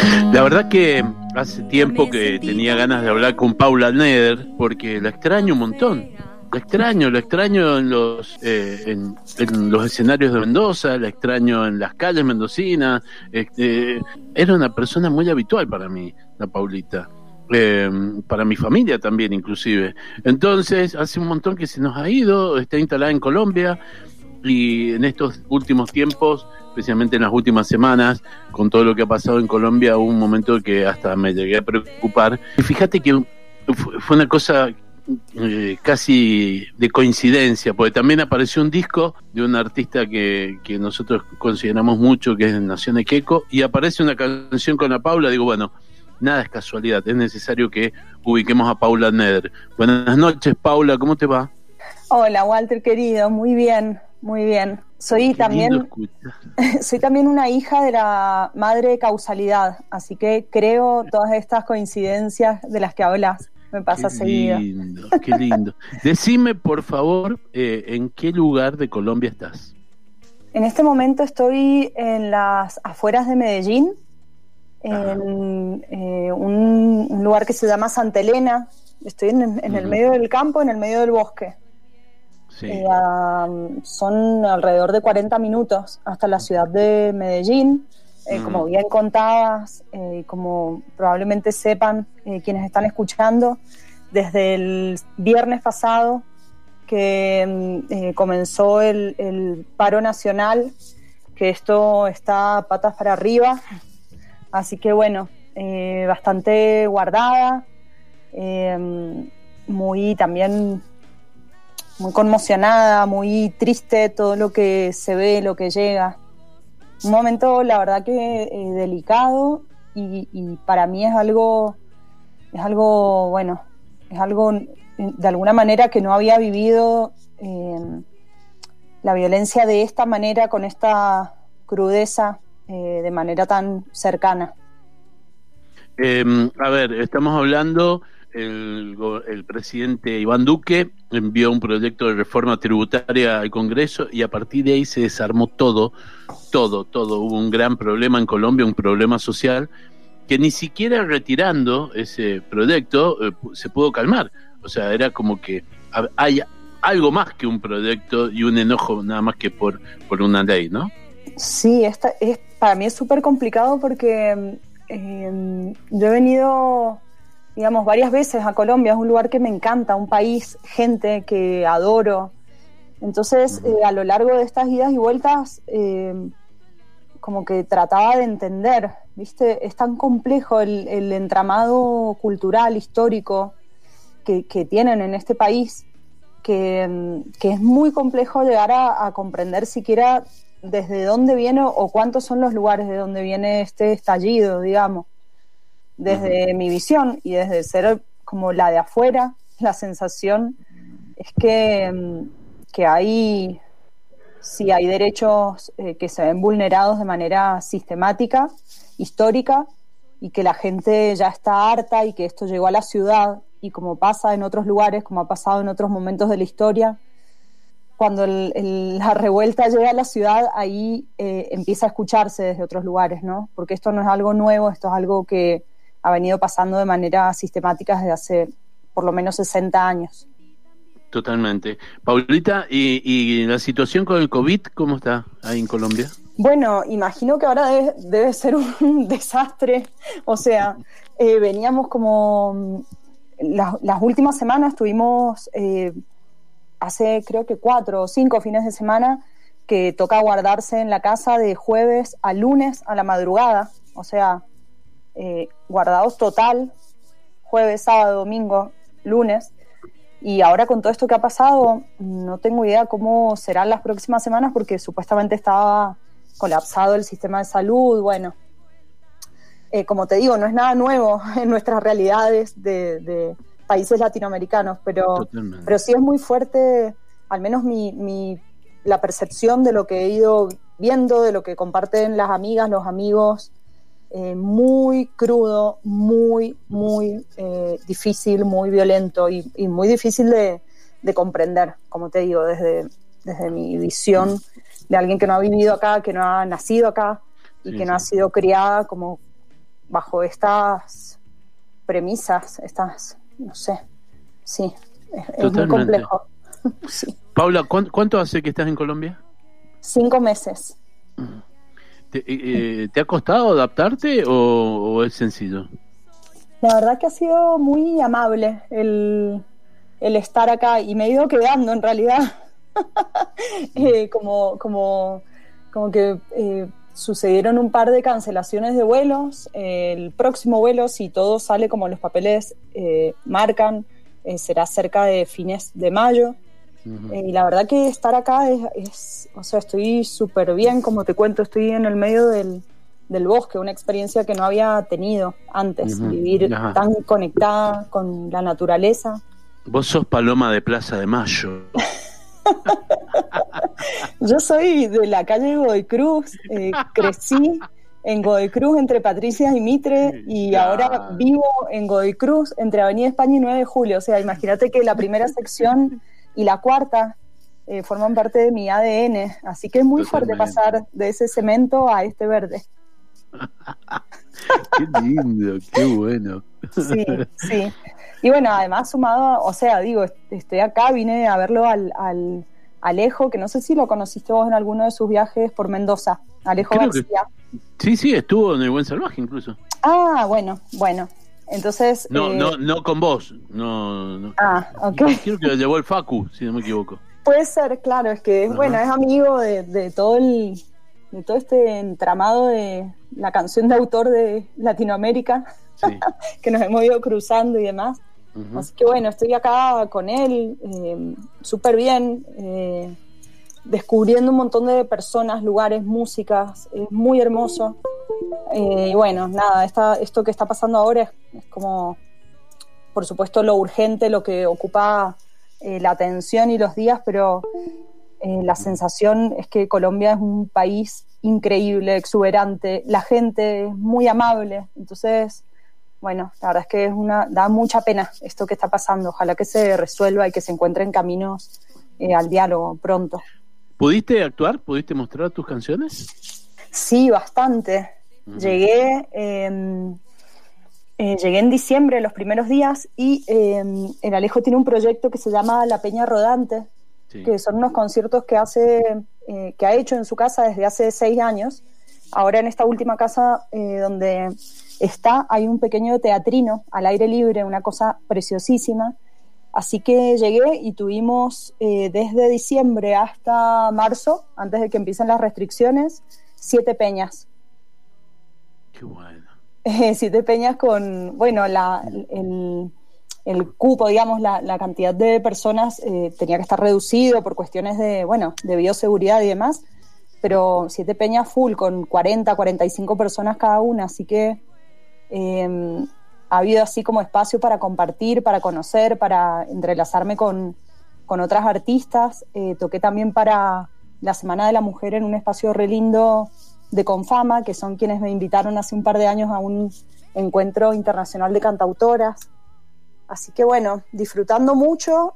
La verdad que hace tiempo que tenía ganas de hablar con Paula Neder porque la extraño un montón. La extraño, la extraño en los eh, en, los escenarios de Mendoza, la extraño en las calles mendocinas. Este, era una persona muy habitual para mí, la Paulita. Eh, para mi familia también inclusive. Entonces, hace un montón que se nos ha ido, está instalada en Colombia y en estos últimos tiempos especialmente en las últimas semanas, con todo lo que ha pasado en Colombia, hubo un momento que hasta me llegué a preocupar. Y fíjate que fue una cosa eh, casi de coincidencia, porque también apareció un disco de un artista que, que nosotros consideramos mucho, que es Nación Queco, y aparece una canción con la Paula, digo, bueno, nada es casualidad, es necesario que ubiquemos a Paula Neder. Buenas noches, Paula, ¿cómo te va? Hola, Walter, querido, muy bien, muy bien. Soy también, soy también una hija de la madre causalidad, así que creo todas estas coincidencias de las que hablas. Me pasa qué seguido. Lindo, qué lindo. Decime, por favor, eh, ¿en qué lugar de Colombia estás? En este momento estoy en las afueras de Medellín, en eh, un, lugar que se llama Santa Elena. Estoy en, el medio del campo, en el medio del bosque. Eh, son alrededor de 40 minutos hasta la ciudad de Medellín. Eh, como bien contadas, eh, como probablemente sepan quienes están escuchando, desde el viernes pasado que mm, comenzó el, paro nacional, que esto está patas para arriba, así que bueno, bastante guardada, muy también muy conmocionada, muy triste todo lo que se ve, lo que llega. Un momento, la verdad que eh, delicado y, para mí es algo, es algo, bueno, es algo de alguna manera que no había vivido em, la violencia de esta manera, con esta crudeza, eh, de manera tan cercana. Em, a ver, estamos hablando el, presidente Iván Duque envió un proyecto de reforma tributaria al Congreso y a partir de ahí se desarmó todo, todo, todo. Hubo un gran problema en Colombia, un problema social, que ni siquiera retirando ese proyecto eh, se pudo calmar. O sea, era como que hay algo más que un proyecto y un enojo nada más que por, por una ley, ¿no? Sí, esta, es, para mí es súper complicado porque eh, yo he venido digamos, varias veces a Colombia, es un lugar que me encanta, un país, gente que adoro. Entonces, eh, a lo largo de estas idas y vueltas, eh, como que trataba de entender, ¿viste? Es tan complejo el, entramado cultural, histórico que, tienen en este país, que, es muy complejo llegar a, a, comprender siquiera desde dónde viene o cuántos son los lugares de donde viene este estallido, digamos desde mi visión y desde ser como la de afuera, la sensación es que, mm, que hay, si hay derechos eh, que se ven vulnerados de manera sistemática, histórica, y que la gente ya está harta y que esto llegó a la ciudad y como pasa en otros lugares, como ha pasado en otros momentos de la historia, cuando la revuelta llega a la ciudad, ahí eh, empieza a escucharse desde otros lugares, ¿no? Porque esto no es algo nuevo, esto es algo que, ha venido pasando de manera sistemática desde hace por lo menos 60 años. Totalmente. Paulita, ¿y, la situación con el COVID cómo está ahí en Colombia? Bueno, imagino que ahora debe, ser un desastre. O sea, eh, veníamos como... Las, últimas semanas tuvimos, eh, hace creo que cuatro o cinco fines de semana, que toca guardarse en la casa de jueves a lunes a la madrugada. O sea, eh, guardados total, jueves, sábado, domingo, lunes. Y ahora con todo esto que ha pasado, no tengo idea cómo serán las próximas semanas porque supuestamente estaba colapsado el sistema de salud. Bueno, eh, como te digo, no es nada nuevo en nuestras realidades de, países latinoamericanos, pero, pero sí es muy fuerte, al menos mi, mi, la percepción de lo que he ido viendo, de lo que comparten las amigas, los amigos, eh, muy crudo, muy, muy eh, difícil, muy violento y, muy difícil de, comprender, como te digo, desde, desde mi visión de alguien que no ha vivido acá, que no ha nacido acá y que no ha sido criada como bajo estas premisas, estas, no sé, sí, es, muy complejo. Paula, ¿cuánto, hace que estás en Colombia? Cinco meses. ¿Te, eh, eh, ¿te ha costado adaptarte o, es sencillo? La verdad que ha sido muy amable el, estar acá y me he ido quedando en realidad. Eh, como, como, como que sucedieron un par de cancelaciones de vuelos. el próximo vuelo, si todo sale como los papeles marcan, será cerca de fines de mayo. Eh, y la verdad que estar acá es, o sea, estoy súper bien, como te cuento, estoy en el medio del, bosque, una experiencia que no había tenido antes, vivir tan conectada con la naturaleza. Vos sos paloma de Plaza de Mayo. Yo soy de la calle Godoy Cruz, eh, crecí en Godoy Cruz entre Patricia y Mitre y ahora vivo en Godoy Cruz entre Avenida España y 9 de Julio. O sea, imagínate que la primera sección y la cuarta eh, forman parte de mi ADN, así que es muy fuerte pasar de ese cemento a este verde. qué lindo, qué bueno. Sí, sí. Y bueno, además sumado, o sea, digo, estoy acá, vine a verlo al, al Alejo, que no sé si lo conociste vos en alguno de sus viajes por Mendoza, Alejo García. sí, sí, estuvo en el Buen Salvaje incluso. Ah, bueno, bueno. Entonces. No, no, eh, no con vos. No, no. Ah, ok. Creo que lo llevó el Facu, si no me equivoco. Puede ser, claro, es que, bueno, es amigo de, todo el. de todo este entramado de la canción de autor de Latinoamérica, que nos hemos ido cruzando y demás. Así que bueno, estoy acá con él, eh, súper bien, eh, descubriendo un montón de personas, lugares, músicas, es muy hermoso. Eh, y bueno, nada, esto que está pasando ahora es, como, por supuesto, lo urgente, lo que ocupa eh, la atención y los días, pero eh, la sensación es que Colombia es un país increíble, exuberante, la gente es muy amable, entonces, bueno, la verdad es que es una, da mucha pena esto que está pasando, ojalá que se resuelva y que se encuentren caminos al diálogo pronto. ¿Pudiste actuar? ¿Pudiste mostrar tus canciones? Sí, bastante. Llegué, em, eh, llegué en diciembre, los primeros días, y em, el Alejo tiene un proyecto que se llama La Peña Rodante, que son unos conciertos que hace, eh, que ha hecho en su casa desde hace seis años. Ahora en esta última casa eh, donde está hay un pequeño teatrino al aire libre, una cosa preciosísima. Así que llegué y tuvimos desde diciembre hasta marzo, antes de que empiecen las restricciones, siete peñas bueno. Eh, siete peñas con, bueno, la, el, cupo, digamos, la, cantidad de personas eh, tenía que estar reducido por cuestiones de, bueno, de bioseguridad y demás, pero siete peñas full con 40, 45 personas cada una, así que em, ha habido así como espacio para compartir, para conocer, para entrelazarme con, con otras artistas. Eh, toqué también para la Semana de la Mujer en un espacio re lindo de Confama, que son quienes me invitaron hace un par de años a un encuentro internacional de cantautoras. Así que bueno, disfrutando mucho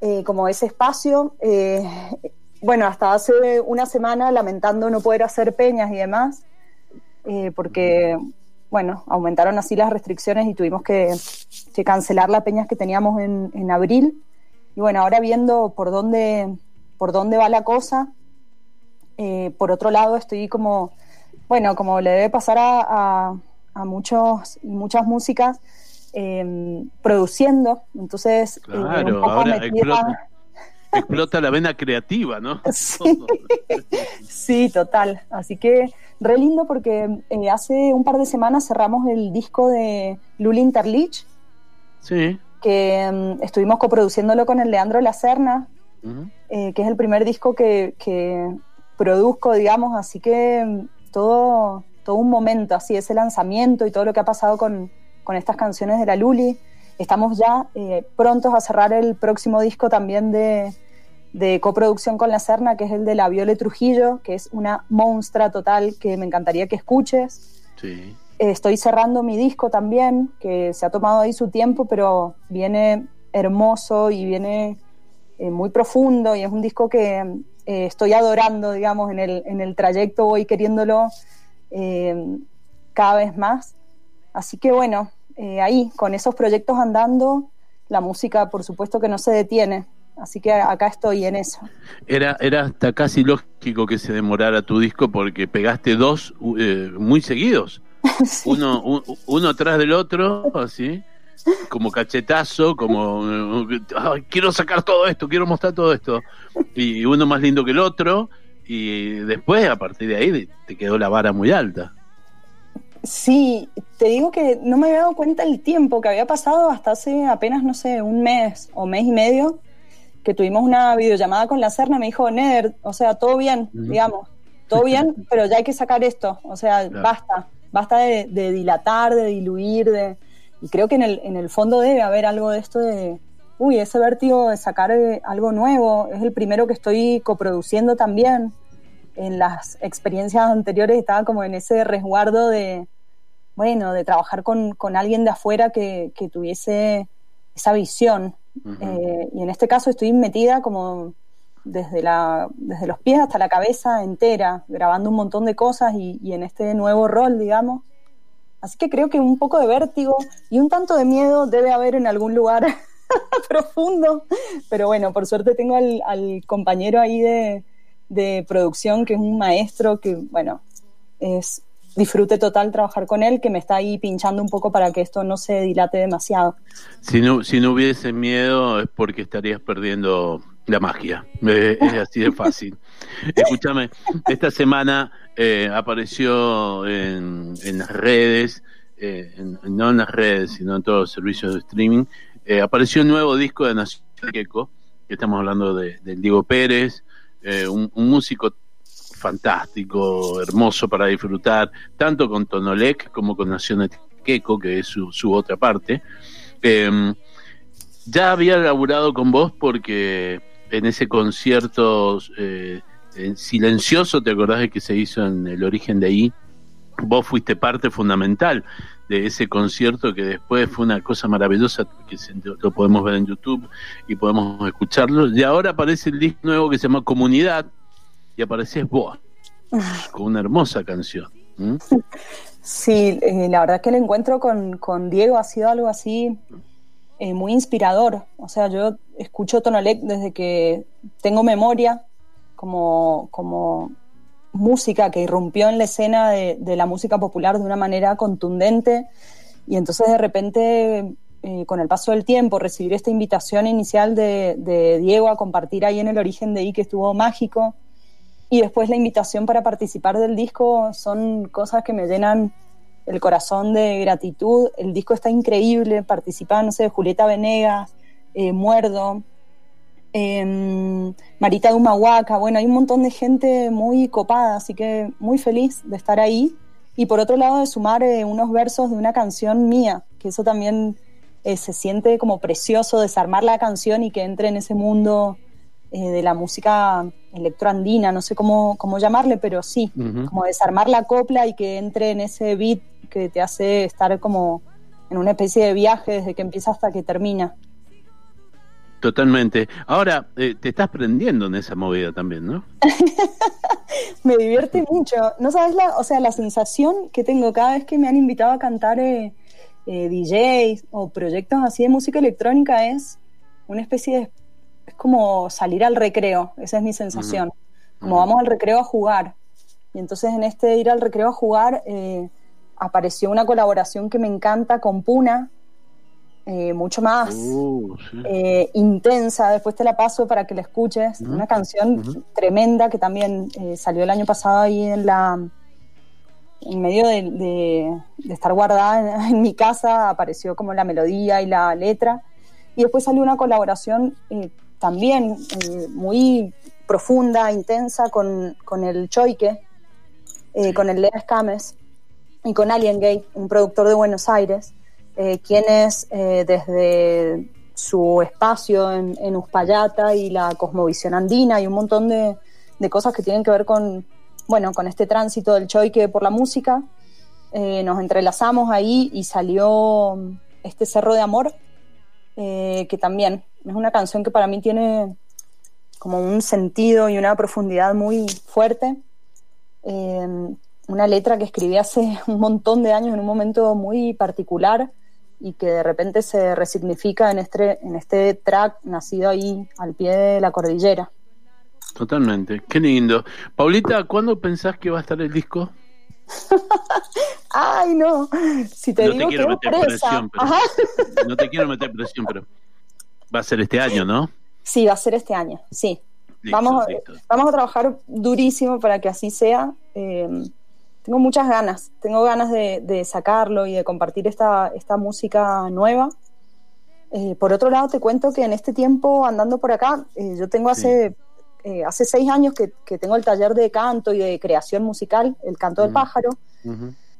eh, como ese espacio. Eh, bueno, hasta hace una semana lamentando no poder hacer peñas y demás, eh, porque, bueno, aumentaron así las restricciones y tuvimos que, cancelar las peñas que teníamos en, en, abril. Y bueno, ahora viendo por dónde, por dónde va la cosa, eh, por otro lado, estoy como, bueno, como le debe pasar a, a, muchos y muchas músicas, em, produciendo. Entonces, eh, ahora explota, la vena creativa, ¿no? Sí, total. Así que re lindo porque eh, hace un par de semanas cerramos el disco de Luli Interlich. Sí. Que em, estuvimos coproduciéndolo con el Leandro Lacerna, que es el primer disco que, que produzco, digamos, así que mm, todo, todo un momento, así ese lanzamiento y todo lo que ha pasado con, estas canciones de la Luli. Estamos ya eh, prontos a cerrar el próximo disco también de, coproducción con la Serna, que es el de la Viole Trujillo, que es una monstra total que me encantaría que escuches. Sí. estoy cerrando mi disco también, que se ha tomado ahí su tiempo, pero viene hermoso y viene eh, muy profundo y es un disco que eh, estoy adorando, digamos, en el, en el trayecto, voy queriéndolo eh, cada vez más. Así que bueno, eh, ahí, con esos proyectos andando, la música por supuesto que no se detiene. Así que acá estoy en eso. Era, era hasta casi lógico que se demorara tu disco porque pegaste dos eh, muy seguidos. uno, uno atrás del otro, así, como cachetazo, como quiero sacar todo esto, quiero mostrar todo esto. Y uno más lindo que el otro. Y después, a partir de ahí, te quedó la vara muy alta. Sí, te digo que no me había dado cuenta el tiempo que había pasado hasta hace apenas, no sé, un mes o mes y medio, que tuvimos una videollamada con la Serna, me dijo, Neder, o sea, todo bien, digamos, todo bien, pero ya hay que sacar esto, o sea, basta, basta de, dilatar, de diluir, de... Y creo que en el, en el fondo debe haber algo de esto de, uy, ese vértigo de sacar eh, algo nuevo, es el primero que estoy coproduciendo también. En las experiencias anteriores estaba como en ese resguardo de, bueno, de trabajar con, alguien de afuera que, tuviese esa visión. Eh, y en este caso estoy metida como desde, la, desde los pies hasta la cabeza entera, grabando un montón de cosas y, y en este nuevo rol, digamos. Así que creo que un poco de vértigo y un tanto de miedo debe haber en algún lugar profundo. Pero bueno, por suerte tengo al, al compañero ahí de, de producción que es un maestro que, bueno, es disfrute total trabajar con él, que me está ahí pinchando un poco para que esto no se dilate demasiado. Si no, si no hubiese miedo es porque estarías perdiendo la magia. Es, así de fácil. Escúchame, esta semana eh, apareció en, en, las redes, eh, no en las redes, sino en todos los servicios de streaming, eh, apareció un nuevo disco de Nación Queco, que estamos hablando de, Diego Pérez, un, un músico fantástico, hermoso para disfrutar, tanto con Tonolec como con Nación Queco, que es su, otra parte. Em, ya había laburado con vos porque en ese concierto eh, silencioso, ¿te acordás de que se hizo en el origen de ahí? Vos fuiste parte fundamental de ese concierto que después fue una cosa maravillosa que lo podemos ver en YouTube y podemos escucharlo. Y ahora aparece el disco nuevo que se llama Comunidad, y apareces vos con una hermosa canción. Sí, eh, la verdad que el encuentro con, con, Diego ha sido algo así eh, muy inspirador. O sea, yo escucho Tonolec desde que tengo memoria como, como música que irrumpió en la escena de, la música popular de una manera contundente y entonces de repente eh, con el paso del tiempo recibir esta invitación inicial de, de, Diego a compartir ahí en el origen de I que estuvo mágico y después la invitación para participar del disco son cosas que me llenan el corazón de gratitud. El disco está increíble, participan, no sé, Julieta Venegas, eh, Muerdo, em, Marita Dumahuaca, bueno, hay un montón de gente muy copada, así que muy feliz de estar ahí. Y por otro lado, de sumar eh, unos versos de una canción mía, que eso también eh, se siente como precioso, desarmar la canción y que entre en ese mundo eh, de la música electroandina, no sé cómo, cómo llamarle, pero sí, como desarmar la copla y que entre en ese beat que te hace estar como en una especie de viaje desde que empieza hasta que termina. Totalmente. Ahora, eh, te estás prendiendo en esa movida también, ¿no? me divierte mucho. No sabes la, o sea, la sensación que tengo cada vez que me han invitado a cantar eh, eh DJs o proyectos así de música electrónica es una especie de como salir al recreo, esa es mi sensación. Como vamos al recreo a jugar. Y entonces en este ir al recreo a jugar eh, apareció una colaboración que me encanta con Puna, eh, mucho más uh, eh, intensa. Después te la paso para que la escuches. Una canción tremenda que también salió el año pasado ahí en la en medio de, estar guardada en, mi casa, apareció como la melodía y la letra. Y después salió una colaboración también eh, muy profunda, intensa con, el Choique, eh, con el Lea Escames y con Alien Gate, un productor de Buenos Aires, eh, quienes desde su espacio en, en, Uspallata y la cosmovisión andina y un montón de, cosas que tienen que ver con, bueno, con este tránsito del choique por la música, nos entrelazamos ahí y salió este Cerro de Amor, que también es una canción que para mí tiene como un sentido y una profundidad muy fuerte. Eh, una letra que escribí hace un montón de años en un momento muy particular y que de repente se resignifica en este, en este track nacido ahí al pie de la cordillera. Totalmente, qué lindo. Paulita, ¿cuándo pensás que va a estar el disco? Ay, no. Si te digo quiero meter presión, pero, no te quiero meter presión, pero va a ser este año, ¿no? Sí, va a ser este año, sí. vamos, vamos a trabajar durísimo para que así sea. Eh, tengo muchas ganas, tengo ganas de, sacarlo y de compartir esta, esta música nueva. Eh, por otro lado, te cuento que en este tiempo andando por acá, eh, yo tengo hace eh, hace seis años que, tengo el taller de canto y de creación musical, el canto del pájaro.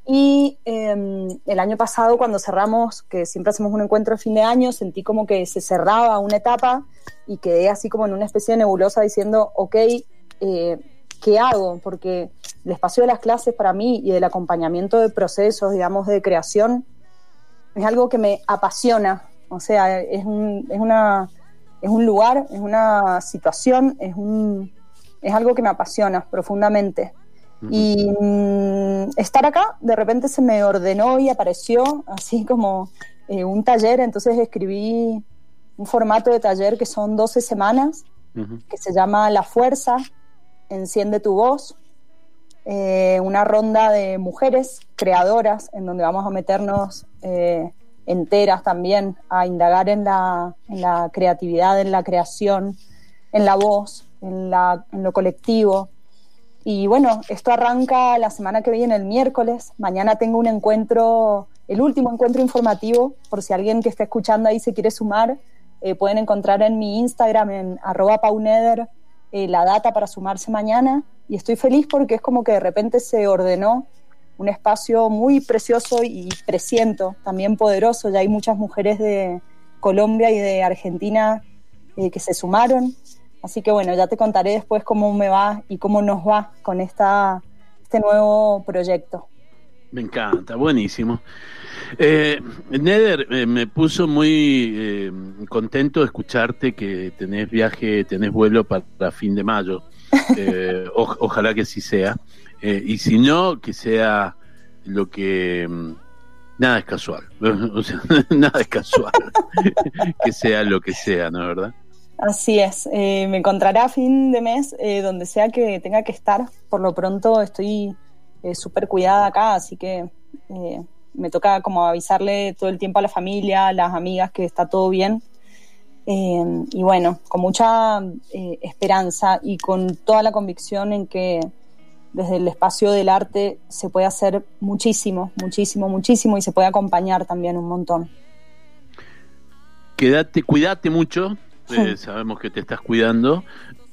Y em, el año pasado, cuando cerramos, que siempre hacemos un encuentro a fin de año, sentí como que se cerraba una etapa y quedé así como en una especie de nebulosa diciendo, ok, eh, ¿qué hago? Porque el espacio de las clases para mí y del acompañamiento de procesos, digamos, de creación, es algo que me apasiona. O sea, es, es una es un lugar, es una situación, es, un, es algo que me apasiona profundamente. Y mm, estar acá, de repente se me ordenó y apareció así como eh, un taller, entonces escribí un formato de taller que son 12 semanas, que se llama La Fuerza, Enciende tu voz, eh, una ronda de mujeres creadoras en donde vamos a meternos eh, enteras también a indagar en la, en la creatividad, en la creación, en la voz, en, la, en lo colectivo. Y bueno, esto arranca la semana que viene, el miércoles. Mañana tengo un encuentro, el último encuentro informativo, por si alguien que está escuchando ahí se quiere sumar, eh, pueden encontrar en mi Instagram, en arroba pauneder, eh, la data para sumarse mañana. Y estoy feliz porque es como que de repente se ordenó un espacio muy precioso y presiento, también poderoso. Ya hay muchas mujeres de Colombia y de Argentina eh, que se sumaron. Así que bueno, ya te contaré después cómo me va y cómo nos va con esta, este nuevo proyecto. Me encanta, buenísimo. Eh, Neder, eh, me puso muy eh, contento de escucharte que tenés viaje, tenés vuelo para, fin de mayo. ojalá que sí sea. Eh, y si no, que sea lo que... Mm, nada es casual, o sea, nada es casual, que sea lo que sea, ¿no es verdad? Así es, eh, me encontrará a fin de mes eh, donde sea que tenga que estar. Por lo pronto estoy súper cuidada acá, así que me toca como avisarle todo el tiempo a la familia, a las amigas que está todo bien. y bueno, con mucha esperanza y con toda la convicción en que desde el espacio del arte se puede hacer muchísimo, muchísimo, muchísimo y se puede acompañar también un montón. Quédate, cuídate mucho, eh, sabemos que te estás cuidando.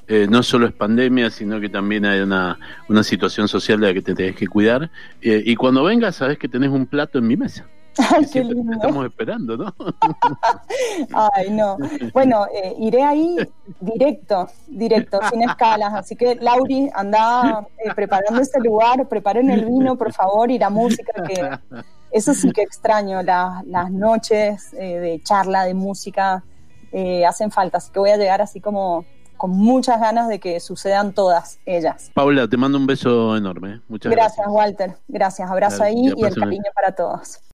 Eh, no solo es pandemia, sino que también hay una, una situación social de la que te tenés que cuidar. Eh, y cuando vengas, sabes que tenés un plato en mi mesa. Ay, qué lindo. estamos esperando, ¿no? Ay, no. Bueno, eh, iré ahí directo, directo, sin escalas. Así que, Lauri, anda eh, preparando ese lugar, preparen el vino, por favor, y la música, que eso sí que extraño, las noches eh, de charla, de música, hacen falta. Así que voy a llegar así como con muchas ganas de que sucedan todas ellas. Paula, te mando un beso enorme. Muchas gracias. Gracias, Walter. Gracias. Abrazo ahí y el cariño para todos.